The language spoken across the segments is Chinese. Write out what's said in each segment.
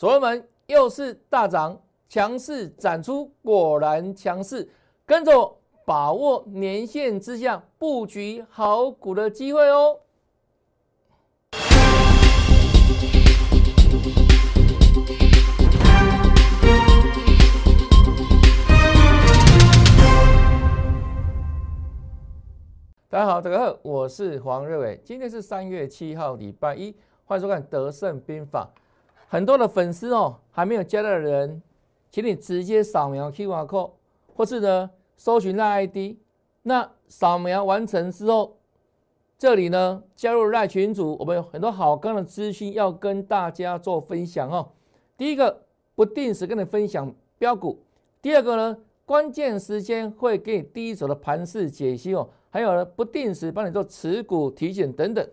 所罗门又是大涨，强势展出，果然强势，跟着我把握年线之下布局好股的机会哦。大家好，大家好，我是黄瑞伟。今天是三月七号，礼拜一，欢迎收看《德胜兵法》。很多的粉丝哦，还没有加的人，请你直接扫描 QR code，或是呢搜寻赖 ID。那扫描完成之后，这里呢加入赖群组，我们有很多好刚的资讯要跟大家做分享哦。第一个，不定时跟你分享标股；第二个呢，关键时间会给你第一手的盘势解析哦。还有呢，不定时帮你做持股体检等等，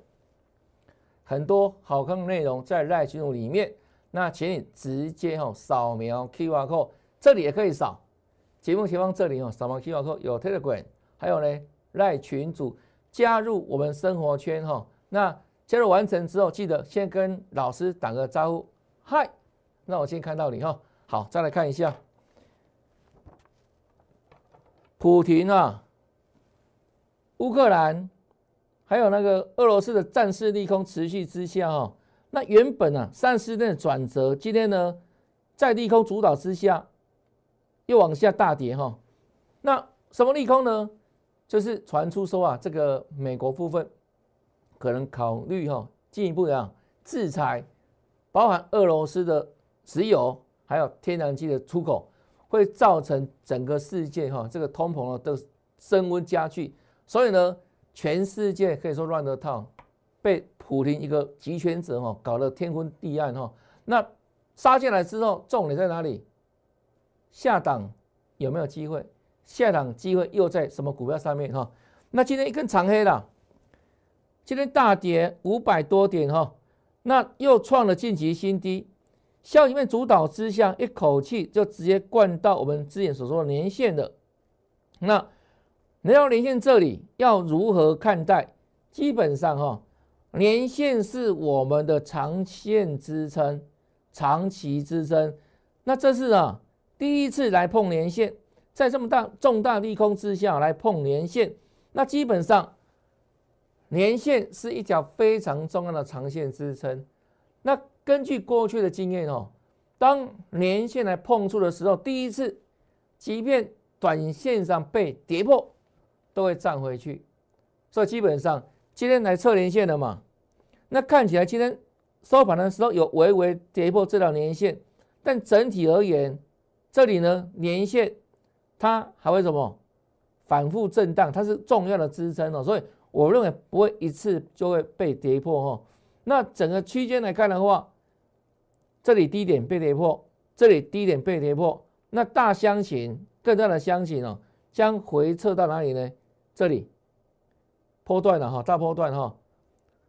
很多好看的内容在赖群组里面。那请你直接哦扫描 QR code，这里也可以扫。节目前方这里哦，扫描 QR code 有 Telegram，还有呢赖群组加入我们生活圈哈。那加入完成之后，记得先跟老师打个招呼，嗨。那我先看到你哈。好，再来看一下普婷啊。乌克兰还有那个俄罗斯的战事利空持续之下，哈，那原本啊三十天的转折，今天呢在利空主导之下又往下大跌，哈，那什么利空呢？就是传出说啊，这个美国部分可能考虑哈进一步的制裁，包含俄罗斯的石油还有天然气的出口，会造成整个世界哈这个通膨的升温加剧。所以呢，全世界可以说乱了套，被普林一个集权者哈搞得天昏地暗哈。那杀进来之后，重点在哪里？下档有没有机会？下档机会又在什么股票上面哈？那今天一根长黑了，今天大跌五百多点哈，那又创了近期新低。消息面主导之下，一口气就直接灌到我们之前所说的年线的那。你要连线这里要如何看待？基本上哈，连线是我们的长线支撑、长期支撑。那这是啊第一次来碰连线，在这么大重大利空之下来碰连线，那基本上连线是一条非常重要的长线支撑。那根据过去的经验哦，当连线来碰触的时候，第一次即便短线上被跌破。都会站回去，所以基本上今天来测连线的嘛，那看起来今天收盘的时候有微微跌破这条年线，但整体而言，这里呢年线它还会什么反复震荡，它是重要的支撑哦，所以我认为不会一次就会被跌破哈。那整个区间来看的话，这里低点被跌破，这里低点被跌破，那大箱型更大的箱型哦，将回撤到哪里呢？这里波段了哈，大波段哈，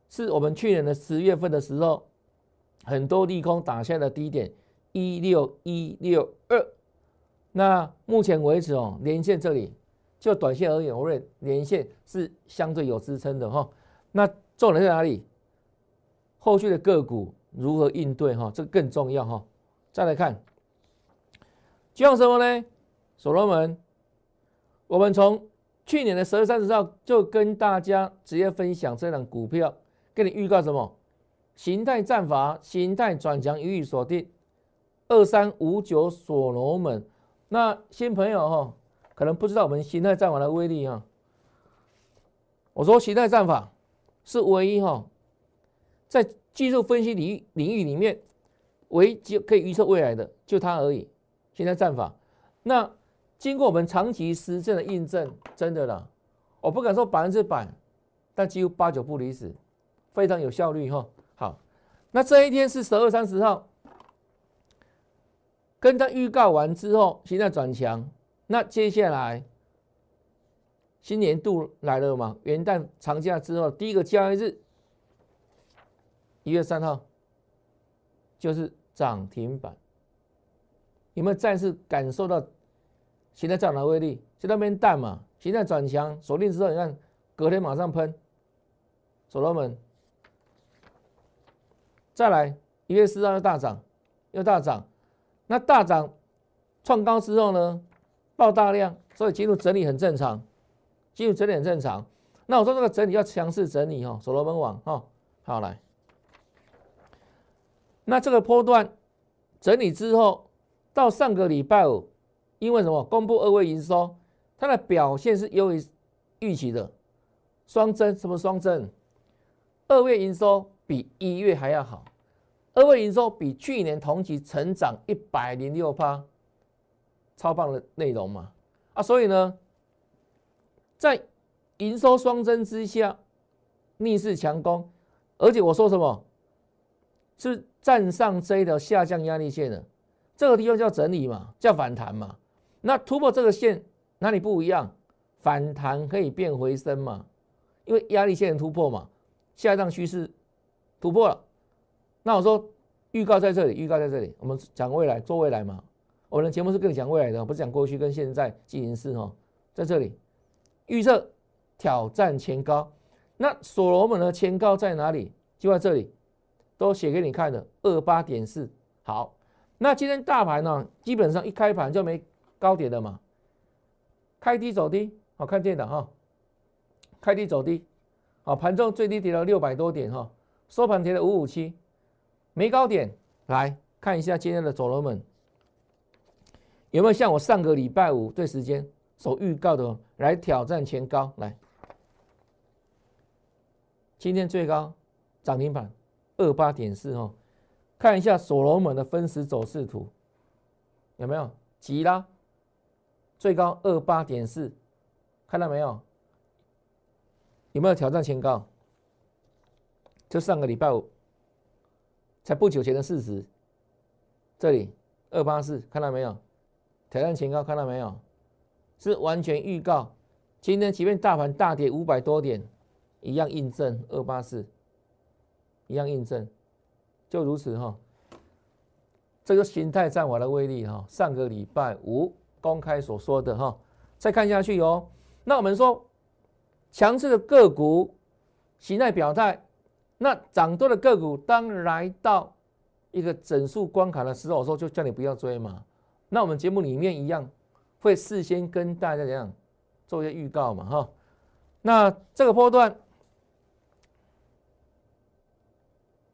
是我们去年的十月份的时候，很多利空打下的低点一六一六二。那目前为止哦，连线这里就短线而言，我认为连线是相对有支撑的哈。那重点在哪里？后续的个股如何应对哈？这个更重要哈。再来看，就像什么呢？所罗门，我们从去年的十二月三十号就跟大家直接分享这档股票，跟你预告什么？形态战法，形态转强予以锁定。二三五九所罗门，那新朋友哈，可能不知道我们形态战法的威力哈。我说形态战法是唯一哈，在技术分析领域领域里面，唯一就可以预测未来的就它而已。形态战法，那。经过我们长期实证的印证，真的啦，我不敢说百分之百，但几乎八九不离十，非常有效率哈。好，那这一天是十二三十号，跟他预告完之后，现在转强，那接下来新年度来了嘛？元旦长假之后第一个交易日，一月三号就是涨停板，有没有再次感受到？现在涨的威力，就那边淡嘛。现在转强锁定之后，你看隔天马上喷，所罗门再来一月四号又大涨，又大涨，那大涨创高之后呢，爆大量，所以进入整理很正常，进入整理很正常。那我说这个整理要强势整理哦，所罗门网哈，好来。那这个波段整理之后，到上个礼拜五，因为什么？公布二位营收，它的表现是优于预期的，双增什么双增？二月营收比一月还要好，二月营收比去年同期成长一百零六趴，超棒的内容嘛！啊，所以呢，在营收双增之下，逆势强攻，而且我说什么，是站上这一条下降压力线的，这个地方叫整理嘛，叫反弹嘛。那突破这个线哪里不一样？反弹可以变回升嘛？因为压力线突破嘛。下降趋势突破了，那我说预告在这里，预告在这里，我们讲未来，做未来嘛。我们的节目是跟你讲未来的，不是讲过去跟现在进行式哦。在这里预测挑战前高，那所罗门的前高在哪里？就在这里，都写给你看的二八点四。好，那今天大盘呢，基本上一开盘就没高点的嘛，开低走低，好看见的哈，开低走低。啊，盘中最低跌了六百多点哈，收盘跌了五五七，没高点。来看一下今天的走龙们有没有像我上个礼拜五对时间所预告的来挑战前高？来，今天最高涨停板二八点四哈，看一下所罗门的分时走势图有没有急拉？最高二八点四，看到没有？有没有挑战前高？就上个礼拜五，才不久前的事实。这里二八四看到没有？挑战前高看到没有？是完全预告。今天即便大盘大跌五百多点，一样印证二八四，一样印证，就如此哈。这个形态战法的威力哈，上个礼拜五公开所说的哈，再看下去哦。那我们说。强势的个股形态表态，那涨多的个股当来到一个整数关卡的时候，我说就叫你不要追嘛。那我们节目里面一样会事先跟大家怎样做一些预告嘛，哈。那这个波段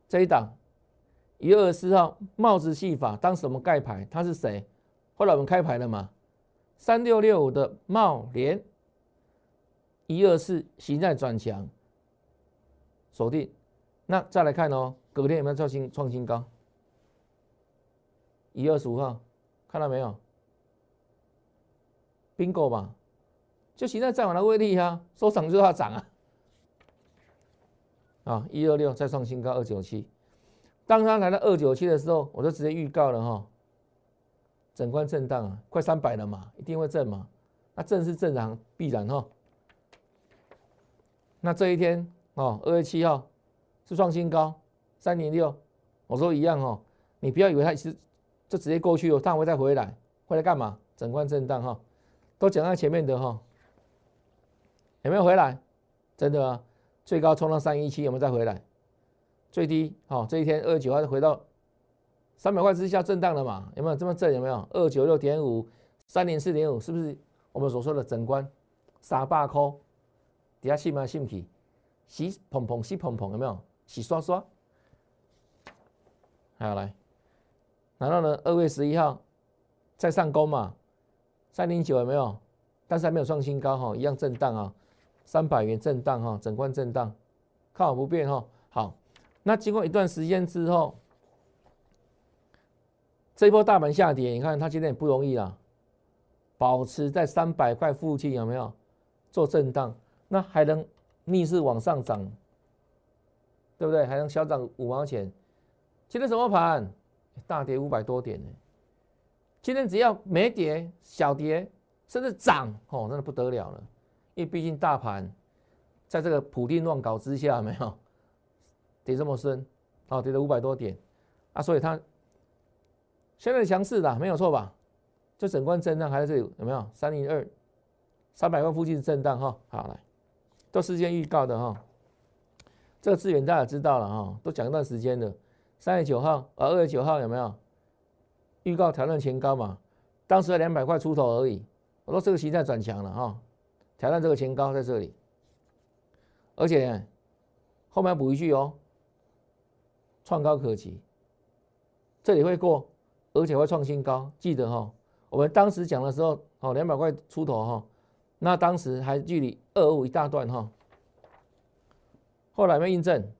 这一档一月二四号帽子戏法，当时我们盖牌，他是谁？后来我们开牌了嘛？三六六五的茂联。一二四形态转强，锁定。那再来看哦，隔天有没有创新创新高？一月二十五号，看到没有？bingo 吧，就形态再往的威力啊，收涨就要涨啊。啊，一二六再创新高二九七，当它来到二九七的时候，我就直接预告了哈，整关震荡啊，快三百了嘛，一定会震嘛。那震是正常必然哈。那这一天哦，二月七号是创新高三零六，我说一样哦，你不要以为它是就直接过去哦，它会再回来，回来干嘛？整块震荡哈，都讲在前面的哈，有没有回来？真的啊，最高冲到三一七，有没有再回来？最低哦，这一天二九号就回到三百块之下震荡了嘛？有没有这么震？有没有二九六点五三零四点五？是不是我们所说的整关沙坝扣？底下信吗？信起，洗蓬蓬，洗蓬蓬，有没有？洗刷刷。好来，然后呢？二月十一号再上攻嘛？三零九有没有？但是还没有创新高哈，一样震荡啊，三百元震荡哈，整关震荡，看好不变哈。好，那经过一段时间之后，这一波大盘下跌，你看它今天也不容易啊，保持在三百块附近有没有？做震荡。那还能逆势往上涨，对不对？还能小涨五毛钱。今天什么盘？大跌五百多点呢。今天只要没跌、小跌，甚至涨，哦，真的不得了了。因为毕竟大盘在这个普定乱搞之下，没有跌这么深，哦，跌了五百多点啊，所以它现在强势的没有错吧？就整关震荡还在这里，有没有？三零二三百万附近震荡哈，好来。都事先预告的哈，这个资源大家知道了哈，都讲一段时间了。三月九号啊，二月九号有没有？预告挑战前高嘛，当时两百块出头而已。我说这个形态转强了哈，挑战这个前高在这里，而且后面补一句哦，创高可及，这里会过，而且会创新高，记得哈。我们当时讲的时候，哦，两百块出头哈，那当时还距离二五一大段哈。后来没印证，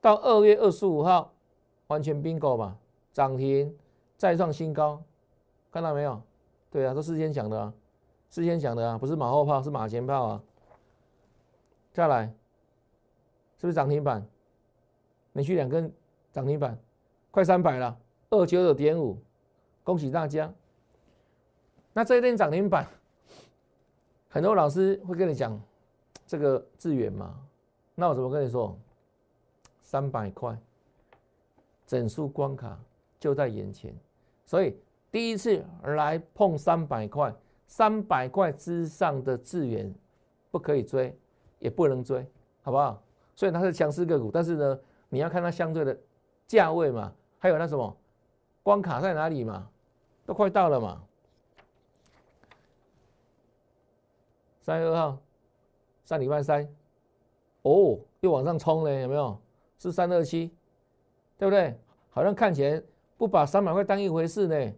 到二月二十五号完全 bingo 嘛，涨停再创新高，看到没有？对啊，都事先讲的啊，事先讲的啊，不是马后炮，是马前炮啊。再来，是不是涨停板？连续两根涨停板，快三百了，二九九点五，恭喜大家。那这一天涨停板，很多老师会跟你讲这个资源嘛？那我怎么跟你说？三百块，整数关卡就在眼前，所以第一次来碰三百块，三百块之上的资源不可以追，也不能追，好不好？所以它是强势个股，但是呢，你要看它相对的价位嘛，还有那什么关卡在哪里嘛，都快到了嘛。三月二号，上礼拜三，哦，又往上冲了，有没有？是三二七，对不对？好像看起来不把三百块当一回事呢。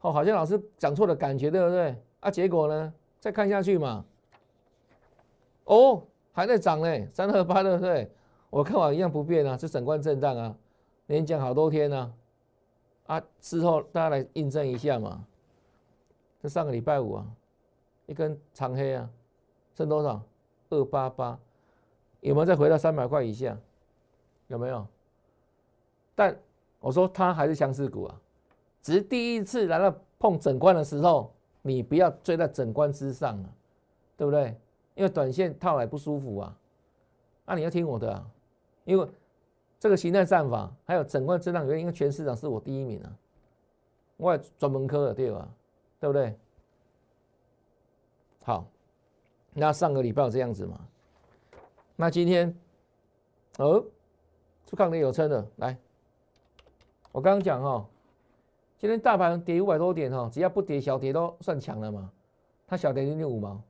哦，好像老师讲错的感觉，对不对？啊，结果呢？再看下去嘛。哦，还在涨呢，三二八，对不对？我看法一样不变啊，是整关震荡啊，连讲好多天呢。啊，事后大家来印证一下嘛。这上个礼拜五啊。一根长黑啊，剩多少？二八八，有没有再回到三百块以下？有没有？但我说它还是强势股啊，只是第一次来到碰整关的时候，你不要追在整关之上啊，对不对？因为短线套来不舒服啊。那你要听我的啊，因为这个形态战法还有整关震荡原因，因为全市场是我第一名啊，我也专门科的对吧？对不对？好，那上个礼拜有这样子嘛？那今天，哦，出抗跌有撑的，来，我刚刚讲哈，今天大盘跌五百多点哈，只要不跌小跌都算强了嘛。它小跌零点五毛，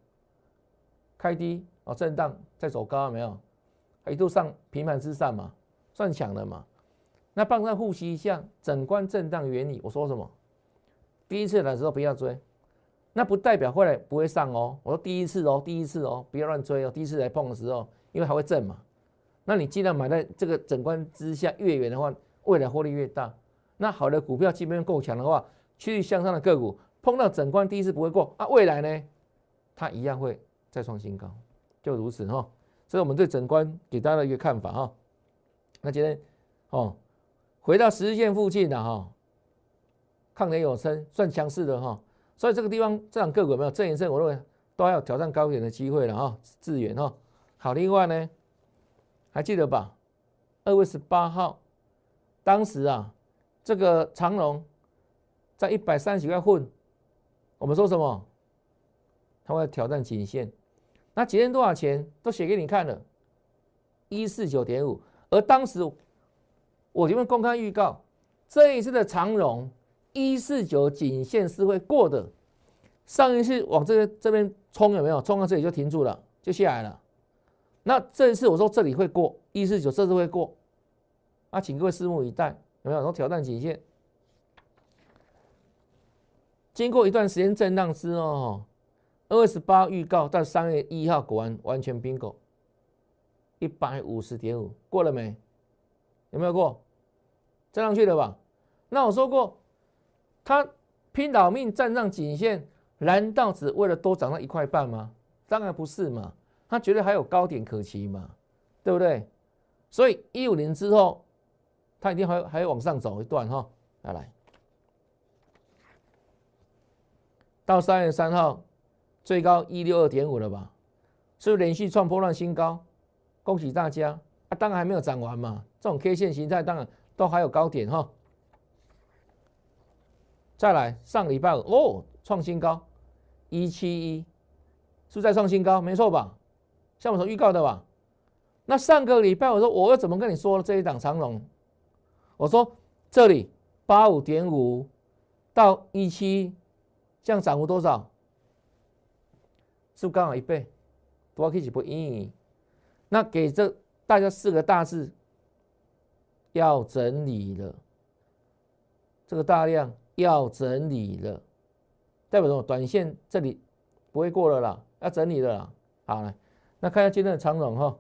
开低哦，震荡再走高没有？一度上平盘之上嘛，算强了嘛。那帮他复习一下整关震荡原理，我说什么？第一次来的时候不要追。那不代表后来不会上哦。我说第一次哦，第一次哦，不要乱追哦。第一次来碰的时候，因为还会震嘛。那你尽量买在这个整关之下越远的话，未来获利越大。那好的股票基本面够强的话，趋势向上的个股碰到整关第一次不会过啊，未来呢，它一样会再创新高，就如此哈。这是我们对整关给大家的一个看法哈。那今天哦，回到十日线附近的哈，抗跌有声，算强势的哈。所以这个地方这样个股有没有正一正，我认为都还有挑战高点的机会了哈，资源哈。好，另外呢，还记得吧？二月十八号，当时啊，这个长龙在一百三十几块混，我们说什么？他会挑战颈线，那今天多少钱都写给你看了，一四九点五。而当时我这边公开预告，这一次的长荣。一四九颈线是会过的，上一次往这个这边冲有没有？冲到这里就停住了，就下来了。那这一次我说这里会过一四九，这次会过，啊，请各位拭目以待，有没有？然后挑战颈线，经过一段时间震荡之后，二十八预告到三月一号果然完全 bingo，一百五十点五过了没？有没有过？站上去了吧？那我说过。他拼老命站上颈线，难道只为了多涨那一块半吗？当然不是嘛，他绝对还有高点可期嘛，对不对？所以一五年之后，他一定还还要往上走一段哈。来来，到三月三号最高一六二点五了吧？是不是连续创破烂新高？恭喜大家啊！当然还没有涨完嘛，这种 K 线形态当然都还有高点哈。再来，上礼拜哦，创新高，一七一，是不是在创新高？没错吧？像我所预告的吧？那上个礼拜我说我要怎么跟你说了这一档长龙？我说这里八五点五到一七，这样涨幅多少？是不刚好一倍？多可以不一？那给这大家四个大字，要整理了。这个大量要整理了，代表什么？短线这里不会过了啦，要整理了啦。好了，那看一下今天的长龙哈。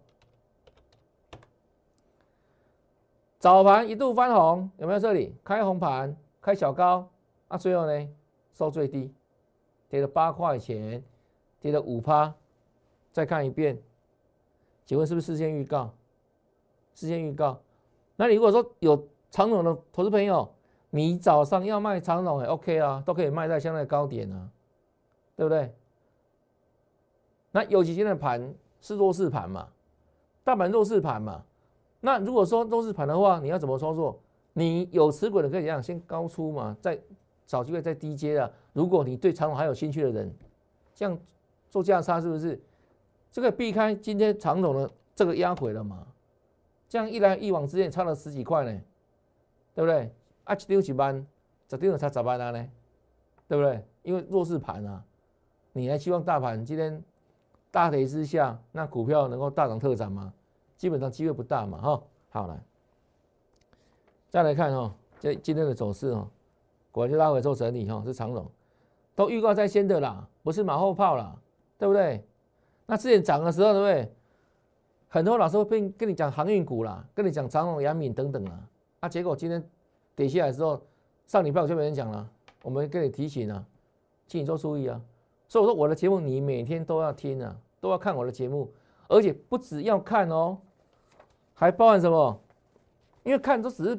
早盘一度翻红，有没有这里开红盘，开小高啊？最后呢收最低，跌了八块钱，跌了五趴。再看一遍，请问是不是事先预告？事先预告。那你如果说有长荣的投资朋友，你早上要卖长荣也 OK 啊，都可以卖在相对高点啊，对不对？那尤其现在盘是弱势盘嘛，大盘弱势盘嘛。那如果说弱势盘的话，你要怎么操作？你有持股的可以这样，先高出嘛，再找机会再低接啊。如果你对长龙还有兴趣的人，这样做价差是不是？这个避开今天长龙的这个压回了嘛？这样一来一往之间差了十几块呢，对不对？啊，一丢几班，十丢才十班单呢，对不对？因为弱势盘啊，你还希望大盘今天大跌之下，那股票能够大涨特涨吗？基本上机会不大嘛，哈，好了，再来看哈，这今天的走势哈，果然就拉回做整理哈，是长龙，都预告在先的啦，不是马后炮啦，对不对？那之前涨的时候，对不对？很多老师会跟跟你讲航运股啦，跟你讲长龙、阳敏等等啦，啊，结果今天跌下来之后，上礼拜我就没人讲了，我们跟你提醒啊，请你做注意啊，所以我说我的节目你每天都要听啊，都要看我的节目，而且不只要看哦。还包含什么？因为看都只是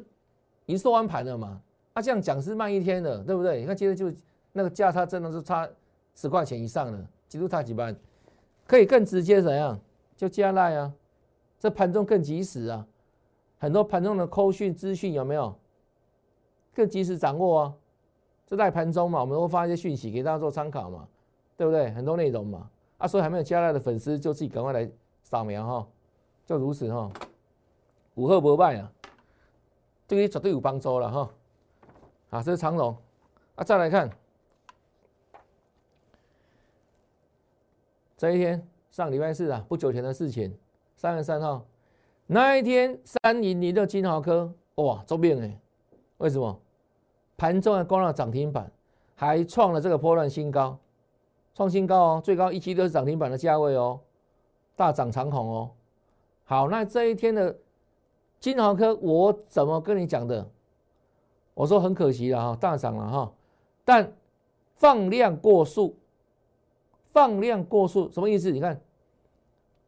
已经收完盘了嘛，啊，这样讲是慢一天的，对不对？你看今天就那个价差真的是差十块钱以上了，几度差几班，可以更直接怎样？就加赖啊，这盘中更及时啊，很多盘中的扣讯资讯有没有？更及时掌握啊，这在盘中嘛，我们会发一些讯息给大家做参考嘛，对不对？很多内容嘛，啊，所以还没有加赖的粉丝就自己赶快来扫描哈，就如此哈。五号不卖啊，对你绝对有帮助了哈。啊，这是长龙。啊，再来看。这一天，上礼拜四啊，不久前的事情，三月三号。那一天，三零零的金豪科。哇，周边哎，为什么？盘中还攻了涨停板，还创了这个波段新高，创新高哦，最高一七六是涨停板的价位哦，大涨长虹哦。好，那这一天的。金豪科，我怎么跟你讲的？我说很可惜了哈，大涨了哈，但放量过速，放量过速什么意思？你看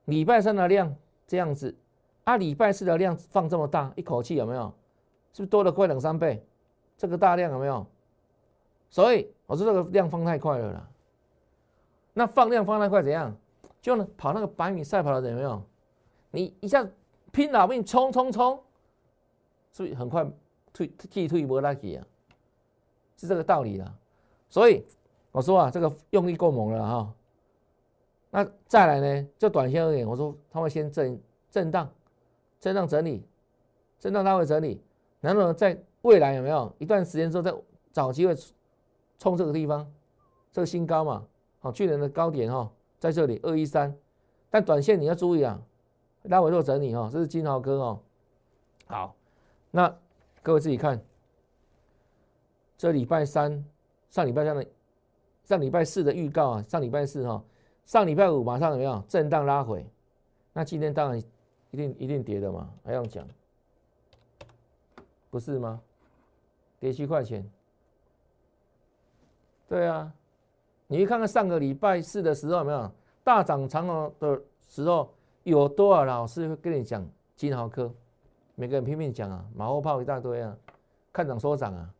礼拜三的量这样子，啊，礼拜四的量放这么大，一口气有没有？是不是多了快两三倍？这个大量有没有？所以我说这个量放太快了啦。那放量放那快怎样？就呢跑那个百米赛跑的有没有？你一下。拼老命冲冲冲，所以很快退退退无拉起啊，是这个道理啦。所以我说啊，这个用力够猛了哈。那再来呢，就短线而言，我说他会先震震荡，震荡整理，震荡它会整理，然后呢，在未来有没有一段时间之后再找机会冲这个地方，这个新高嘛，好，去年的高点哈，在这里二一三，但短线你要注意啊。拉回做整理哈，这是金豪哥哦。好，那各位自己看，这礼拜三、上礼拜三的、上礼拜四的预告啊，上礼拜四哈，上礼拜五马上怎么样？震荡拉回，那今天当然一定一定跌的嘛，还用讲？不是吗？跌七块钱，对啊，你去看看上个礼拜四的时候有没有大涨长龙的时候？有多少老师会跟你讲金豪科？每个人拼命讲啊，马后炮一大堆啊，看涨说涨啊。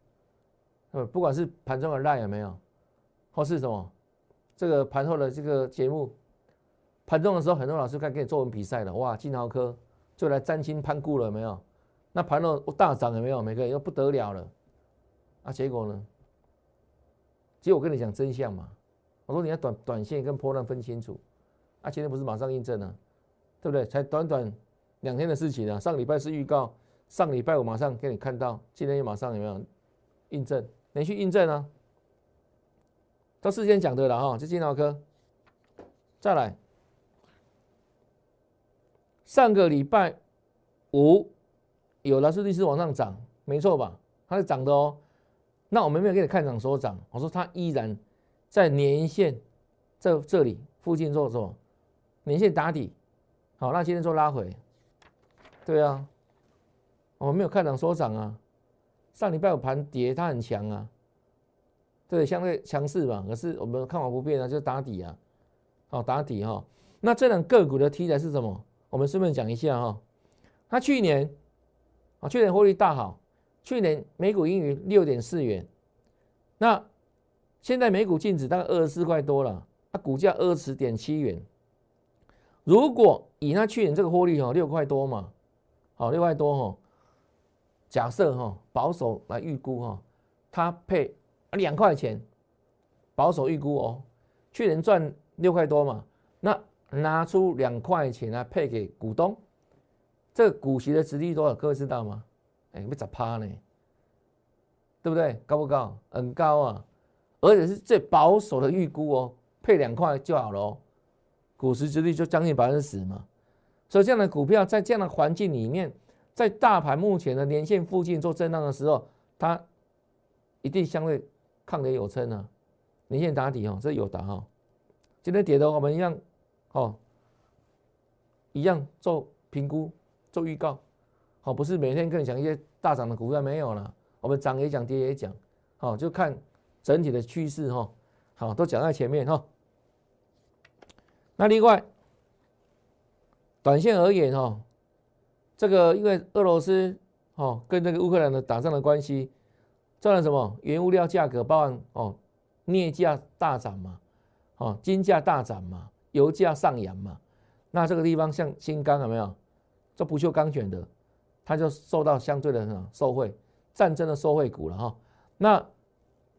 呃，不管是盘中的赖有没有，或是什么这个盘后的这个节目，盘中的时候很多老师开始给你作文比赛了，哇，金豪科就来沾亲攀故了没有？那盘后大涨有没有？每个人又不得了了。啊，结果呢？结果我跟你讲真相嘛，我说你要短短线跟波段分清楚。啊，今天不是马上印证了？对不对？才短短两天的事情啊！上个礼拜是预告，上个礼拜五马上给你看到，今天又马上有没有印证，连续印证啊，都事先讲的了哈，这金脑科，再来，上个礼拜五有劳斯律师往上涨，没错吧？它是涨的哦，那我们没有给你看涨所涨，我说它依然在年线这这里附近做什么？年线打底，好，那今天做拉回，对啊，我没有看涨所涨啊。上礼拜有盘跌，它很强啊，对，相对强势嘛。可是我们看法不变啊，就打底啊，好打底哈。那这两个股的题材是什么？我们顺便讲一下哈。它去年啊，去年获利大好，去年每股盈余六点四元，那现在每股净值大概二十四块多了，它股价二十点七元。如果以它去年这个获利哈，六块多嘛，好六块多哈。假设哈保守来预估哈，它配两块钱，保守预估哦，去年赚六块多嘛，那拿出两块钱来配给股东，这个股息的值率多少？各位知道吗？哎，被砸趴呢，对不对？高不高？很高啊，而且是最保守的预估哦，配两块就好了哦，股息值率就将近百分之十嘛，所以这样的股票在这样的环境里面。在大盘目前的年线附近做震荡的时候，它一定相对抗跌有撑啊，年线打底哦，这有的哈。今天跌的我们一样哦，一样做评估做预告，好，不是每天跟你讲一些大涨的股票没有了，我们涨也讲，跌也讲，好，就看整体的趋势哈，好，都讲在前面哈。那另外，短线而言哈。这个因为俄罗斯哦跟这个乌克兰的打仗的关系，造成什么？原物料价格包含哦镍价大涨嘛，哦金价大涨嘛，油价上扬嘛。那这个地方像新钢有没有？这不锈钢卷的，它就受到相对的受贿，战争的受贿股了哈。那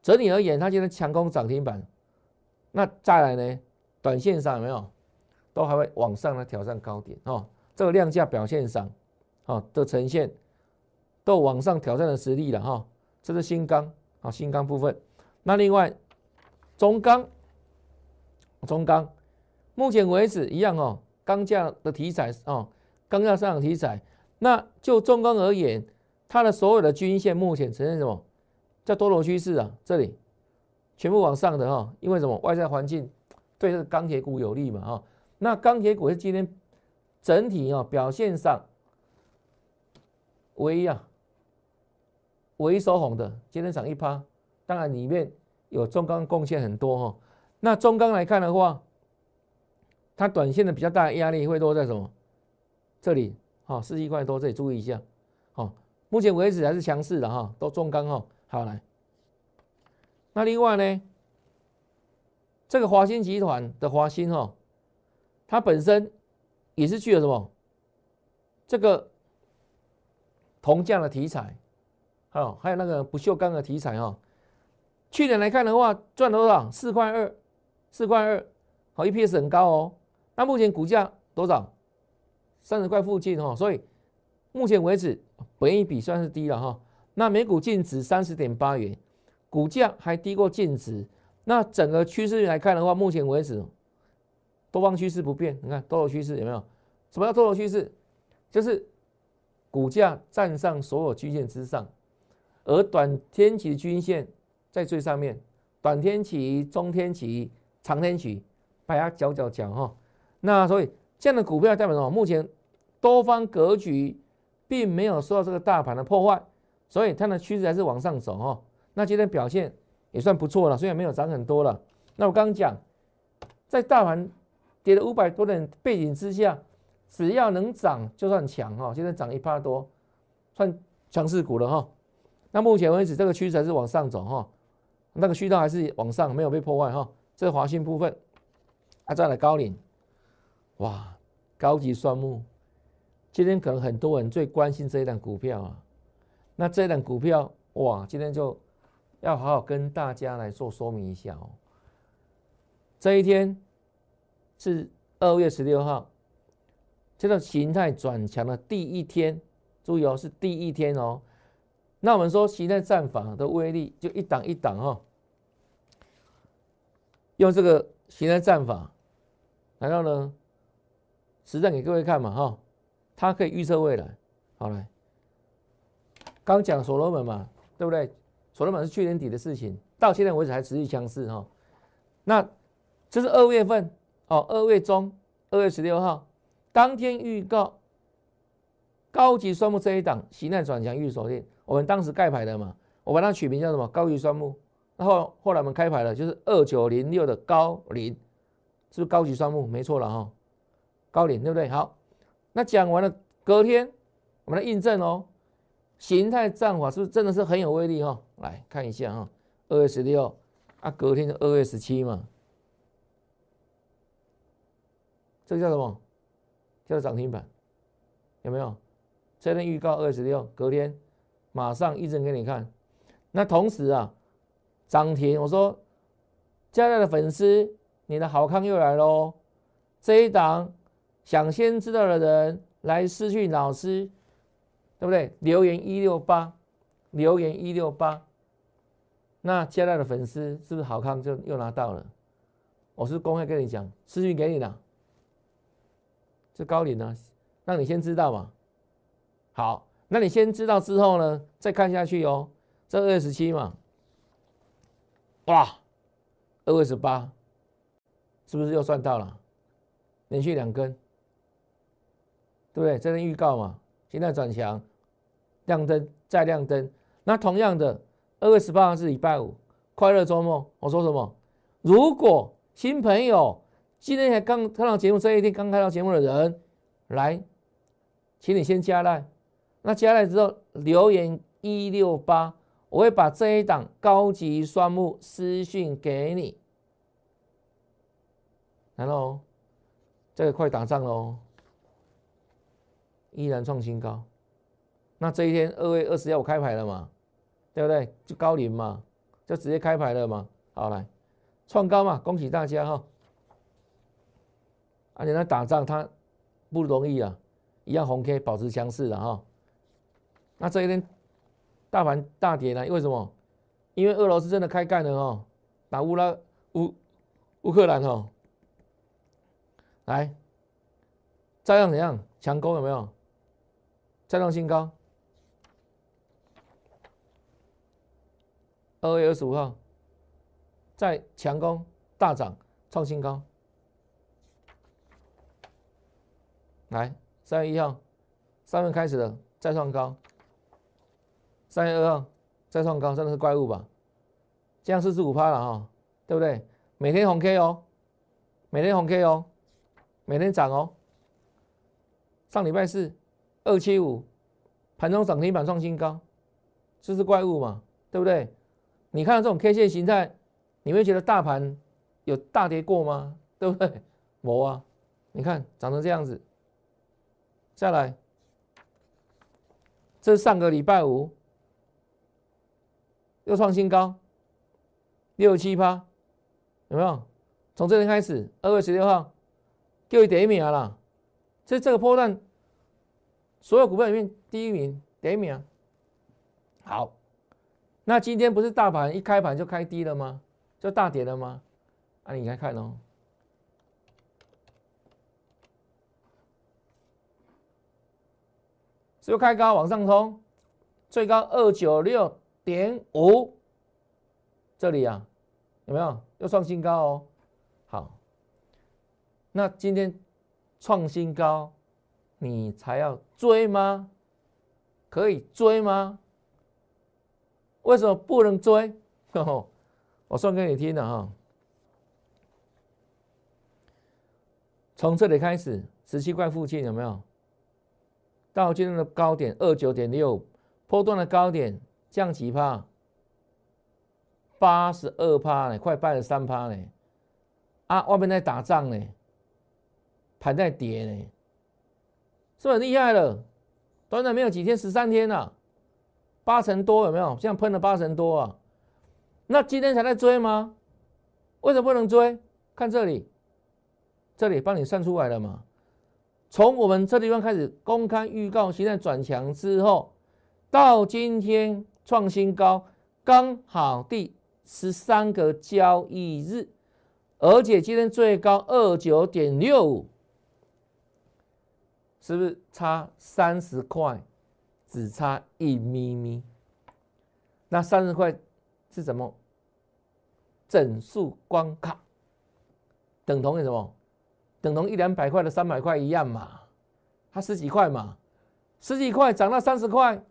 整体而言，它今天强攻涨停板。那再来呢？短线上有没有？都还会往上来挑战高点哦。这个量价表现上。啊的呈现，都往上挑战的实力了哈，这是新钢啊，新钢部分。那另外中钢，中钢目前为止一样哦，钢价的题材哦，钢价上涨题材。那就中钢而言，它的所有的均线目前呈现什么？叫多头趋势啊，这里全部往上的哈，因为什么？外在环境对这个钢铁股有利嘛哈。那钢铁股是今天整体啊表现上。唯一啊，唯一收红的，今天涨一趴，当然里面有中钢贡献很多哈。那中钢来看的话，它短线的比较大的压力会落在什么？这里，哈，四十一块多，这里注意一下，好，目前为止还是强势的哈，都中钢哈。好来，那另外呢，这个华兴集团的华兴哈，它本身也是具有什么？这个。铜价的题材，好，还有那个不锈钢的题材哈。去年来看的话，赚多少？四块二，四块二，好，EPS 很高哦。那目前股价多少？三十块附近哈。所以目前为止，本益比算是低了哈。那每股净值三十点八元，股价还低过净值。那整个趋势来看的话，目前为止多方趋势不变。你看多头趋势有没有？什么叫多头趋势？就是。股价站上所有均线之上，而短天期均线在最上面，短天期、中天期、长天期把它角角角哈。那所以这样的股票代表什么？目前多方格局并没有受到这个大盘的破坏，所以它的趋势还是往上走哈。那今天表现也算不错了，虽然没有涨很多了。那我刚刚讲，在大盘跌了五百多点背景之下。只要能涨就算强哈，现在涨一趴多，算强势股了哈。那目前为止这个趋势还是往上走哈，那个渠道还是往上，没有被破坏哈。这是华信部分，啊再来高领，哇，高级双木，今天可能很多人最关心这一档股票啊。那这一档股票哇，今天就要好好跟大家来做说明一下哦。这一天是二月十六号。这个形态转强的第一天，注意哦，是第一天哦。那我们说形态战法的威力就一档一档哈，用这个形态战法，然后呢实战给各位看嘛哈，它可以预测未来。好来，刚讲所罗门嘛，对不对？所罗门是去年底的事情，到现在为止还持续相似哈。那这是二月份哦，二月中，二月十六号当天预告。高级双木这一档，形态转强预锁定，我们当时盖牌的嘛，我把它取名叫什么？高级双木。然后后来我们开牌了，就是二九零六的高林，是不是高级双木？没错了哈，高林对不对？好，那讲完了，隔天我们来印证哦，形态战法是不是真的是很有威力哈？来看一下哈，二月十六啊，隔天就二月十七嘛，这个叫什么？叫涨停板，有没有？这天预告二十六，隔天马上一证给你看。那同时啊，涨停，我说加来的粉丝，你的好康又来喽！这一档想先知道的人来私讯老师，对不对？留言一六八，留言一六八。那加来的粉丝是不是好康就又拿到了？我是公开跟你讲，私讯给你了，这高领呢，让你先知道嘛。好，那你先知道之后呢，再看下去哦。这二十七嘛，哇，二十八，是不是又算到了？连续两根，对不对？这是预告嘛。现在转强，亮灯再亮灯。那同样的，二月十八号是礼拜五，快乐周末。我说什么？如果新朋友今天才刚看到节目，这一天刚看到节目的人来，请你先加来。那加来之后留言一六八，我会把这一档高级双目私讯给你。然后这个快打仗喽，依然创新高。那这一天二月二十号我开牌了嘛，对不对？就高龄嘛，就直接开牌了嘛。好来，创高嘛，恭喜大家哈。而且那打仗它不容易啊，一样红 K 保持强势的哈。那这一天大盘大跌呢？为什么？因为俄罗斯真的开干了哦，打乌拉乌乌克兰哦，来照样怎样强攻有没有？再创新高，二月二十五号再强攻大涨创新高，来三月一号三月开始了再创高。三月二号再创高，真的是怪物吧？这样四十五趴了哈，对不对？每天红 K 哦，每天红 K 哦，每天涨哦。上礼拜四二七五盘中涨停板创新高，这是怪物嘛？对不对？你看到这种 K 线形态，你会觉得大盘有大跌过吗？对不对？没啊，你看涨成这样子，再来，这是上个礼拜五。又创新高，六七八，有没有？从这天开始，二月十六号，就第一名了。这这个波段，所有股票里面第一名，第一名。好，那今天不是大盘一开盘就开低了吗？就大跌了吗？啊，你来看哦，是开高往上冲，最高二九六。点五，这里啊，有没有又创新高哦？好，那今天创新高，你才要追吗？可以追吗？为什么不能追？我算给你听了哈。从这里开始，十七块附近有没有？到今天的高点二九点六，波段的高点。降几趴？八十二趴呢，快八十三趴呢。啊，外面在打仗呢，盘在跌呢，是不是很厉害了？短短没有几天，十三天了，八成多有没有？现在喷了八成多啊。那今天才在追吗？为什么不能追？看这里，这里帮你算出来了嘛。从我们这地方开始公开预告，现在转强之后。到今天创新高，刚好第十三个交易日，而且今天最高二九点六五，是不是差三十块？只差一咪咪。那三十块是什么？整数关卡，等同于什么？等同一两百块的三百块一样嘛？它十几块嘛？十几块涨到三十块，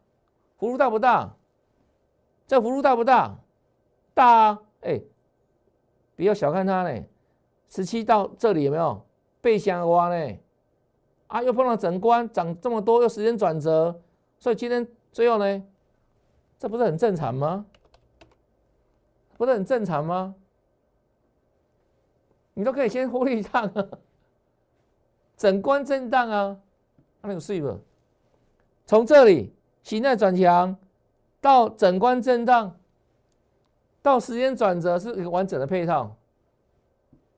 幅度大不大？这幅度大不大？大啊！哎，不要小看它呢。十七到这里有没有背箱挖呢？啊，又碰到整关涨这么多，又时间转折，所以今天最后呢，这不是很正常吗？不是很正常吗？你都可以先获利上啊，整关震荡啊，那有睡吧？从这里形态转强到整关震荡，到时间转折是一个完整的配套。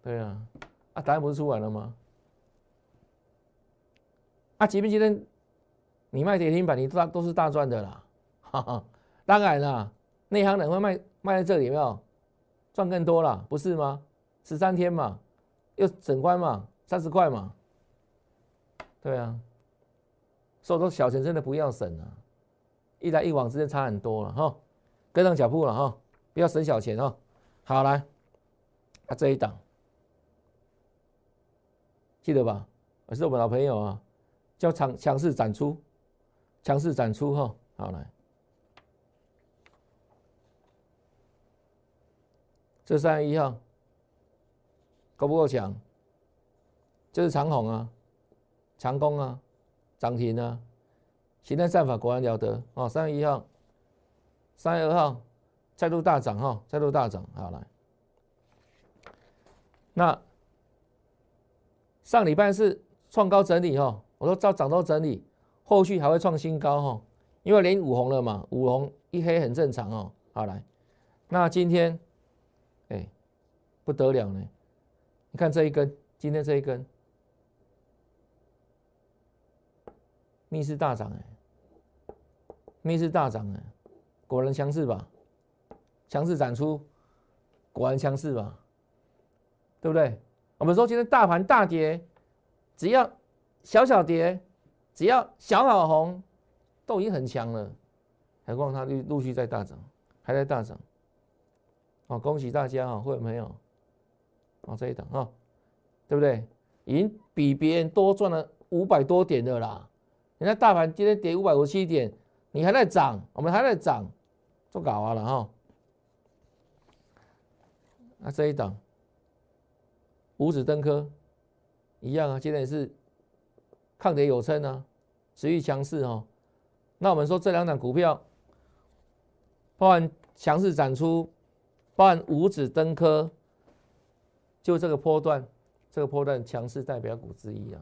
对啊，啊答案不是出来了吗？啊，即便今天你卖跌停板，你大都是大赚的啦。哈哈，当然啦，内行人会卖卖在这里，有没有赚更多了？不是吗？十三天嘛，又整关嘛，三十块嘛。对啊。所以说小钱真的不要省啊，一来一往之间差很多了哈，跟上脚步了哈，不要省小钱哦。好来，啊这一档记得吧？我是我们老朋友啊，叫强强势展出，强势展出哈。好来，这三十一号够不够强？这是长虹啊，强攻啊。涨停啊！形态战法果然了得哦！三月一号、三月二号再度大涨哈，再度大涨。好来，那上礼拜是创高整理哈，我说照涨到整理，后续还会创新高哈，因为连五红了嘛，五红一黑很正常哦。好来，那今天哎不得了呢，你看这一根，今天这一根。逆势大涨哎，逆势大涨哎，果然强势吧？强势展出，果然强势吧？对不对？我们说今天大盘大跌，只要小小跌，只要小小红，都已经很强了。何况它陆陆续在大涨，还在大涨。哦，恭喜大家啊，会员朋友，哦这一档啊，对不对？已经比别人多赚了五百多点的啦。人家大盘今天跌五百五十七点，你还在涨，我们还在涨，做搞啊了哈。那这一档五指登科一样啊，今天也是抗跌有撑啊，持续强势哈。那我们说这两档股票，包含强势展出，包含五指登科，就这个波段，这个波段强势代表股之一啊。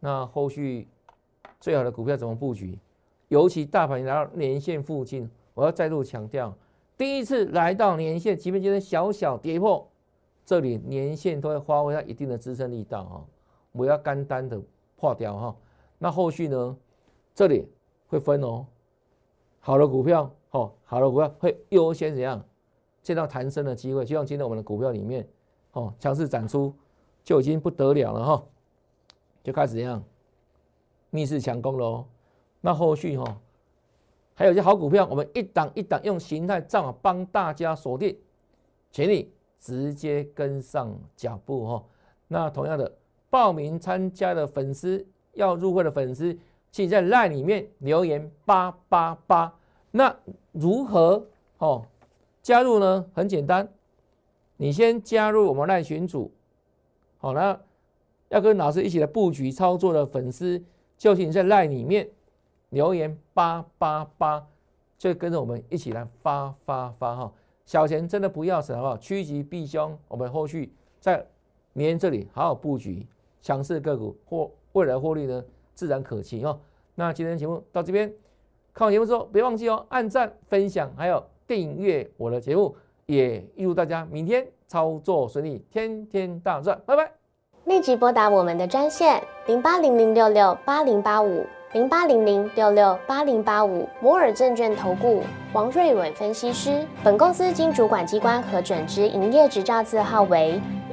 那后续。最好的股票怎么布局？尤其大盘来到年线附近，我要再度强调，第一次来到年线，即便今天小小跌破，这里年线都会发挥它一定的支撑力道啊！不要干单的破掉哈。那后续呢？这里会分哦，好的股票，哦，好的股票会优先怎样见到弹升的机会？就像今天我们的股票里面，哦，强势展出就已经不得了了哈，就开始怎样？逆势强攻喽，那后续哈还有一些好股票，我们一档一档用形态账帮大家锁定，请你直接跟上脚步哈。那同样的，报名参加的粉丝要入会的粉丝，请在赖里面留言八八八。那如何哦加入呢？很简单，你先加入我们赖群组，好那要跟老师一起来布局操作的粉丝。就请你在赖里面留言八八八，就跟着我们一起来发发发哈！小钱真的不要省好不好？趋吉避凶，我们后续在年这里好好布局强势个股，或未来获利呢自然可期哦。那今天节目到这边，看完节目之后别忘记哦，按赞、分享还有订阅我的节目，也预祝大家明天操作顺利，天天大赚，拜拜！立即拨打我们的专线零八零零六六八零八五。零八零零六六八零八五摩尔证券投顾王瑞伟分析师。本公司经主管机关核准之营业执照字号为